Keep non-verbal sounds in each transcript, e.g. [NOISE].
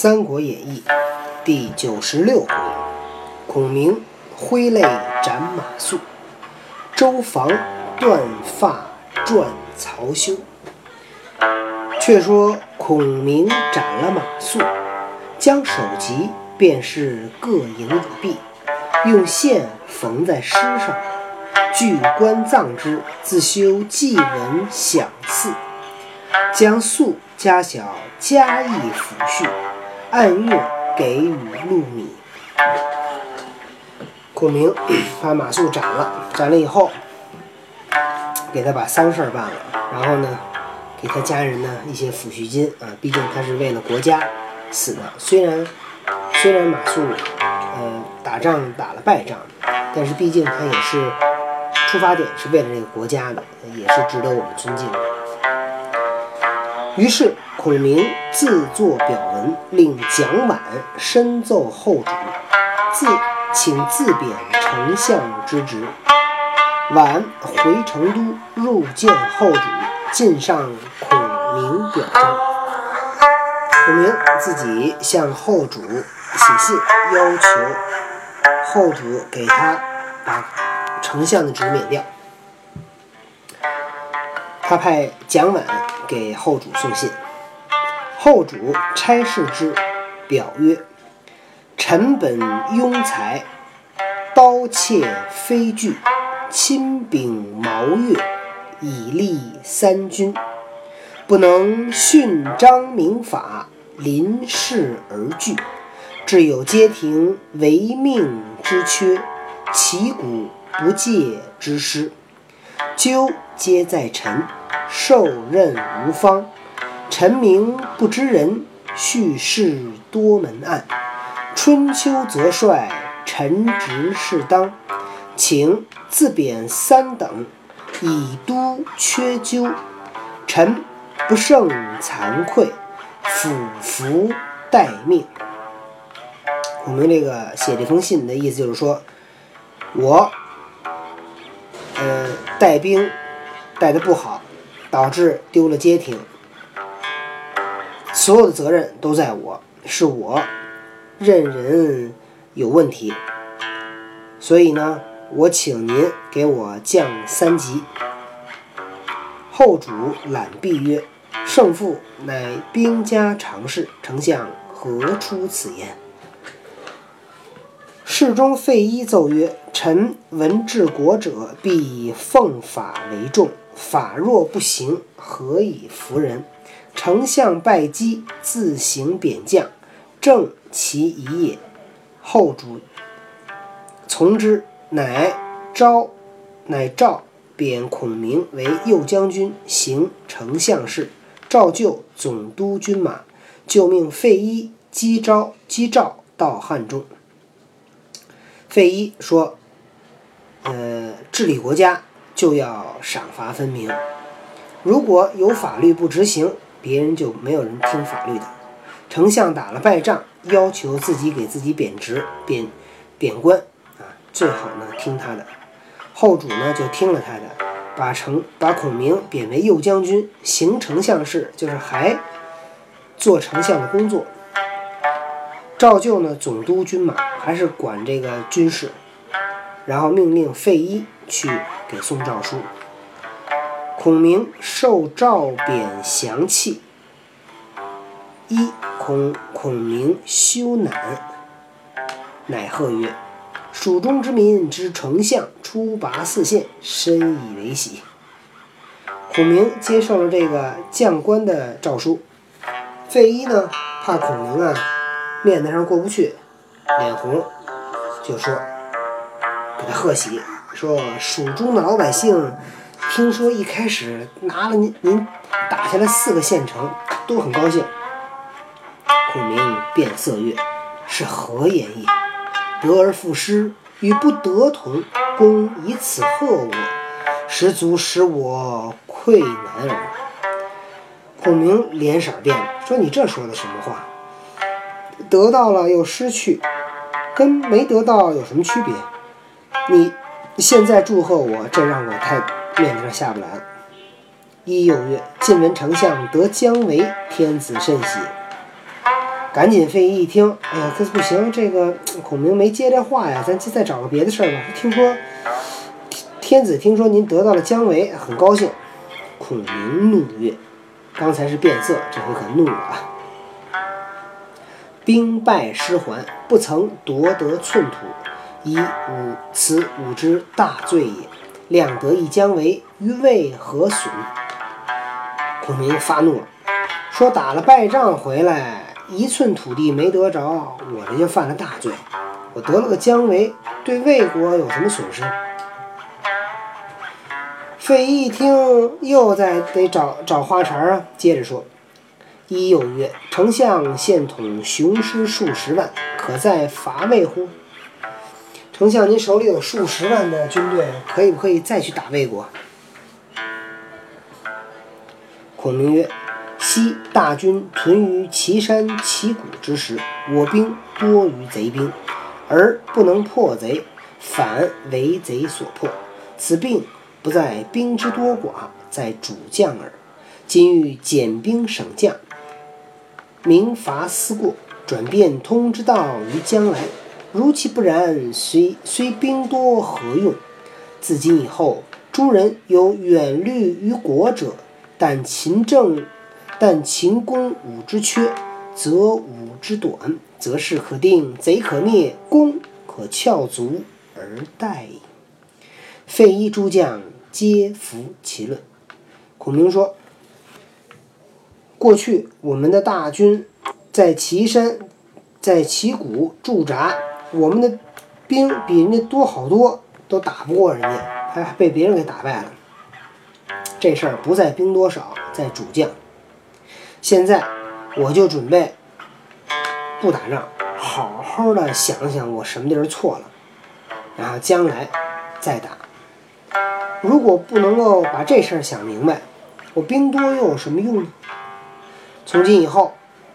三国演义》第九十六回，孔明挥泪斩马谡，周防断发转曹休。却说孔明斩了马谡，将首级便是各营已毕，用线缝在尸上，据棺葬之，自修祭文享祀，将粟加小加以抚恤。按月给予禄米。孔明 [COUGHS] 把马谡斩了，斩了以后，给他把丧事儿办了，然后呢，给他家人呢一些抚恤金啊，毕竟他是为了国家死的。虽然虽然马谡呃打仗打了败仗，但是毕竟他也是出发点是为了这个国家的，也是值得我们尊敬的。于是。孔明自作表文，令蒋琬深奏后主，自请自贬丞相之职。琬回成都，入见后主，进上孔明表彰。孔明自己向后主写信，要求后主给他把丞相的职免掉。他派蒋琬给后主送信。后主差事之，表曰：“臣本庸才，刀切非锯，亲秉毛钺，以立三军，不能训章明法，临事而惧，致有街亭违命之缺，其鼓不戒之失。究皆在臣，受任无方。”臣名不知人，叙事多门案。春秋则帅，臣职是当，请自贬三等，以督缺咎。臣不胜惭愧，俯伏待命。我们这个写这封信的意思就是说，我，呃，带兵带的不好，导致丢了街亭。所有的责任都在我，是我任人有问题，所以呢，我请您给我降三级。后主览毕曰：“胜负乃兵家常事，丞相何出此言？”侍中费祎奏曰：“臣闻治国者必以奉法为重，法若不行，何以服人？”丞相拜击，自行贬将，正其宜也。后主从之，乃召乃召贬孔明为右将军，行丞相事，召就总督军马，就命费祎击招击诏到汉中。费祎说：“呃，治理国家就要赏罚分明，如果有法律不执行。”别人就没有人听法律的。丞相打了败仗，要求自己给自己贬职、贬贬官啊，最好呢听他的。后主呢就听了他的，把丞把孔明贬为右将军，行丞相事，就是还做丞相的工作。照旧呢总督军马，还是管这个军事，然后命令费祎去给送诏书。孔明受诏贬降气。一孔孔明羞赧，乃贺曰：“蜀中之民知丞相出拔四县，深以为喜。”孔明接受了这个将官的诏书。费祎呢，怕孔明啊面子上过不去，脸红，就说给他贺喜，说蜀中的老百姓。听说一开始拿了您您打下来四个县城，都很高兴。孔明变色曰：“是何言也？得而复失，与不得同。公以此贺我，实足使我愧难耳。”孔明脸色变了，说：“你这说的什么话？得到了又失去，跟没得到有什么区别？你现在祝贺我，这让我太……”面子上下不来。一又曰：“晋文丞相得姜维，天子甚喜。赶紧费祎一听，哎呀，这不行，这个孔明没接这话呀，咱再找个别的事儿吧。听说天子听说您得到了姜维，很高兴。孔明怒曰：“刚才是变色，这回可怒了啊！兵败失还，不曾夺得寸土，以吾此吾之大罪也。量得一姜维，于魏何损？”孔明发怒了，说：“打了败仗回来。”一寸土地没得着，我这就犯了大罪。我得了个姜维，对魏国有什么损失？费祎一听，又在得找找花茬啊。接着说：“一又曰：丞相现统雄师数十万，可在伐魏乎？丞相，您手里有数十万的军队，可以不可以再去打魏国？”孔明曰。昔大军屯于岐山岐谷之时，我兵多于贼兵，而不能破贼，反为贼所破。此病不在兵之多寡，在主将耳。今欲减兵省将，明伐思过，转变通之道于将来。如其不然，虽虽兵多何用？自今以后，诸人有远虑于国者，但勤政。但秦攻武之缺，则武之短，则势可定，贼可灭，功可翘足而待矣。费祎诸将皆服其论。孔明说：“过去我们的大军在岐山、在岐谷驻扎，我们的兵比人家多好多，都打不过人家，还被别人给打败了。这事儿不在兵多少，在主将。”现在我就准备不打仗，好好的想想我什么地儿错了，然后将来再打。如果不能够把这事儿想明白，我兵多又有什么用呢？从今以后，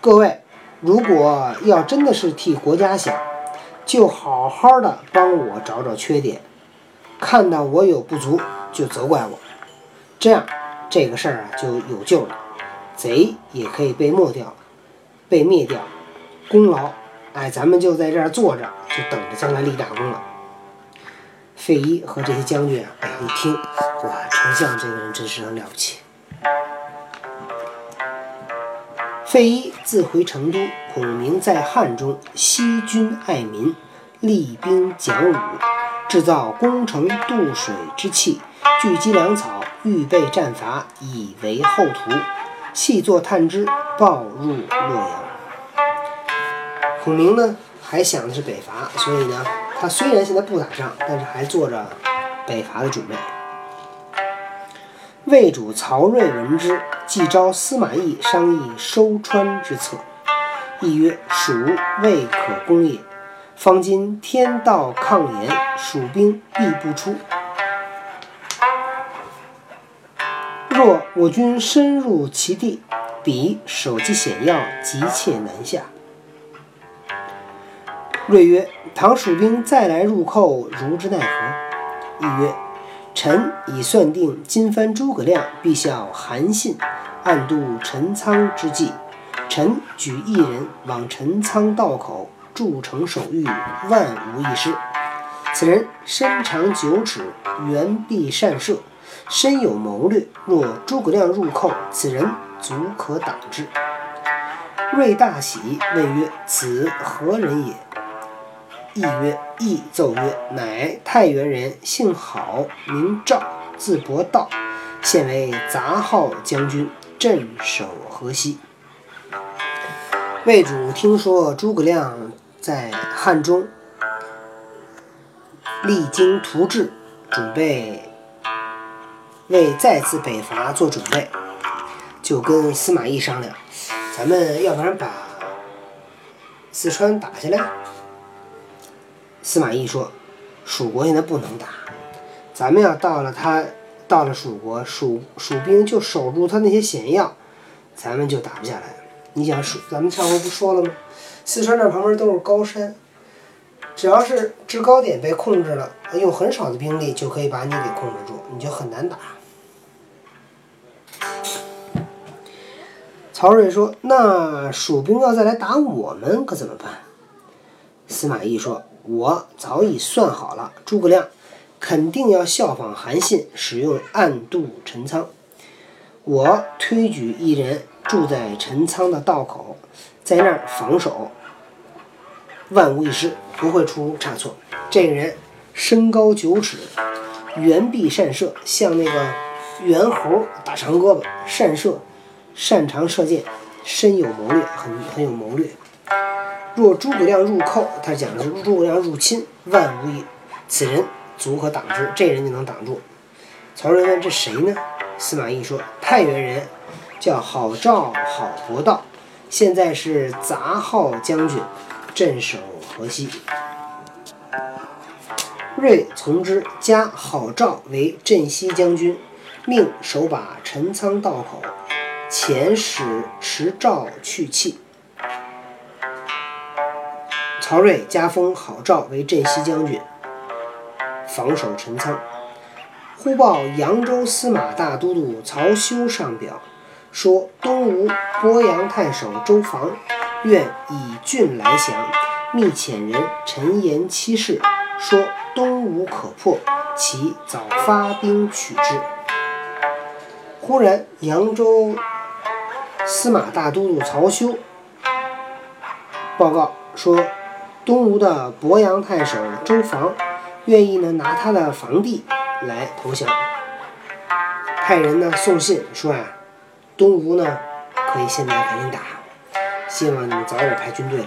各位如果要真的是替国家想，就好好的帮我找找缺点，看到我有不足就责怪我，这样这个事儿啊就有救了。贼也可以被没掉，被灭掉，功劳，哎，咱们就在这儿坐着，就等着将来立大功了。费祎和这些将军啊，哎，一听，哇，丞相这个人真是很了不起。费祎自回成都，孔明在汉中，惜君爱民，厉兵讲武，制造攻城渡水之器，聚集粮草，预备战伐，以为后图。细作探知，报入洛阳。孔明呢，还想的是北伐，所以呢，他虽然现在不打仗，但是还做着北伐的准备。魏主曹睿闻之，即召司马懿商议收川之策。懿曰：“蜀未可攻也。方今天道抗严，蜀兵必不出。”若我军深入其地，彼守其险要，急切南下。睿曰：“唐蜀兵再来入寇，如之奈何？”亦曰：“臣已算定，今番诸葛亮必效韩信，暗度陈仓之计。臣举一人往陈仓道口筑城守御，万无一失。此人身长九尺，圆臂善射。”深有谋略，若诸葛亮入寇，此人足可挡之。睿大喜，问曰：“此何人也？”懿曰：“懿奏曰：‘乃太原人，姓郝，名赵，字伯道，现为杂号将军，镇守河西。’”魏主听说诸葛亮在汉中励精图治，准备。为再次北伐做准备，就跟司马懿商量：“咱们要不然把四川打下来？”司马懿说：“蜀国现在不能打，咱们要到了他到了蜀国，蜀蜀兵就守住他那些险要，咱们就打不下来。你想蜀，咱们上回不说了吗？四川这旁边都是高山，只要是制高点被控制了，用很少的兵力就可以把你给控制住，你就很难打。”曹睿说：“那蜀兵要再来打我们，可怎么办？”司马懿说：“我早已算好了，诸葛亮肯定要效仿韩信，使用暗度陈仓。我推举一人住在陈仓的道口，在那儿防守，万无一失，不会出差错。这个人身高九尺，圆臂善射，像那个猿猴，大长胳膊，善射。”擅长射箭，深有谋略，很很有谋略。若诸葛亮入寇，他讲的是诸葛亮入侵，万无一此人足可挡之，这人就能挡住。曹睿问：“这谁呢？”司马懿说：“太原人，叫郝赵，郝伯道，现在是杂号将军，镇守河西。”睿从之，加郝赵为镇西将军，命守把陈仓道口。遣使持诏去气。曹睿加封郝昭为镇西将军，防守陈仓。忽报扬州司马大都督曹休上表，说东吴鄱阳太守周防愿以郡来降，密遣人陈言七事，说东吴可破，其早发兵取之。忽然扬州。司马大都督曹休报告说，东吴的鄱阳太守周防愿意呢拿他的房地来投降，派人呢送信说啊，东吴呢可以现在赶紧打，希望你们早点派军队来。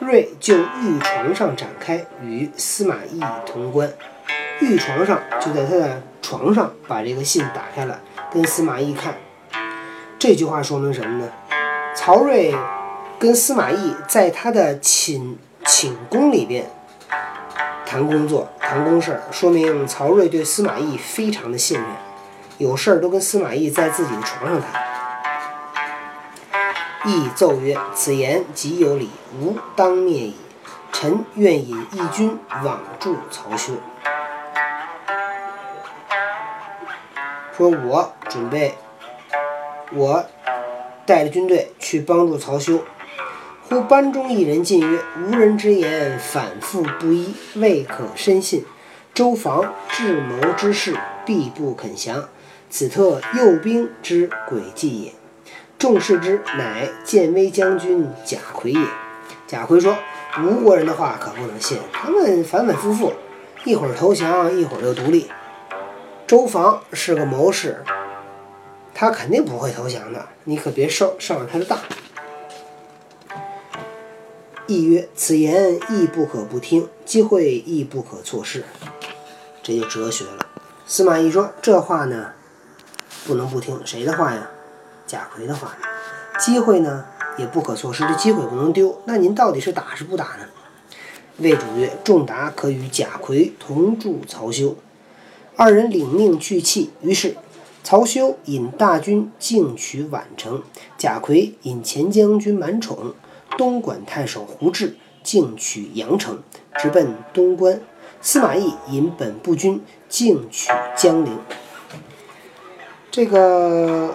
睿就御床上展开，与司马懿同观。御床上就在他的床上把这个信打开了，跟司马懿看。这句话说明什么呢？曹睿跟司马懿在他的寝寝宫里边谈工作、谈公事儿，说明曹睿对司马懿非常的信任，有事儿都跟司马懿在自己的床上谈。懿奏曰：“此言极有理，吾当灭矣。臣愿引义军往助曹休。”说：“我准备。”我带着军队去帮助曹休。忽班中一人进曰：“无人之言，反复不一，未可深信。周防智谋之士，必不肯降。此特诱兵之诡计也。众视之，乃建威将军贾逵也。”贾逵说：“吴国人的话可不能信，他们反反复复，一会儿投降，一会儿又独立。周防是个谋士。”他肯定不会投降的，你可别上上了他的当。亦曰：“此言亦不可不听，机会亦不可错失。”这就哲学了。司马懿说：“这话呢，不能不听，谁的话呀？贾逵的话。机会呢，也不可错失，这机会不能丢。那您到底是打是不打呢？”魏主曰：“仲达可与贾逵同助曹休。”二人领命去气，于是。曹休引大军进取宛城，贾逵引前将军满宠、东莞太守胡志进取阳城，直奔东关。司马懿引本部军进取江陵。这个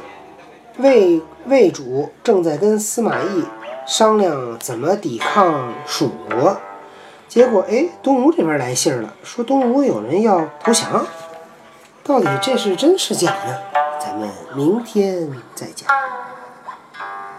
魏魏主正在跟司马懿商量怎么抵抗蜀国，结果哎，东吴这边来信了，说东吴有人要投降。到底这是真是假呢？咱们明天再讲。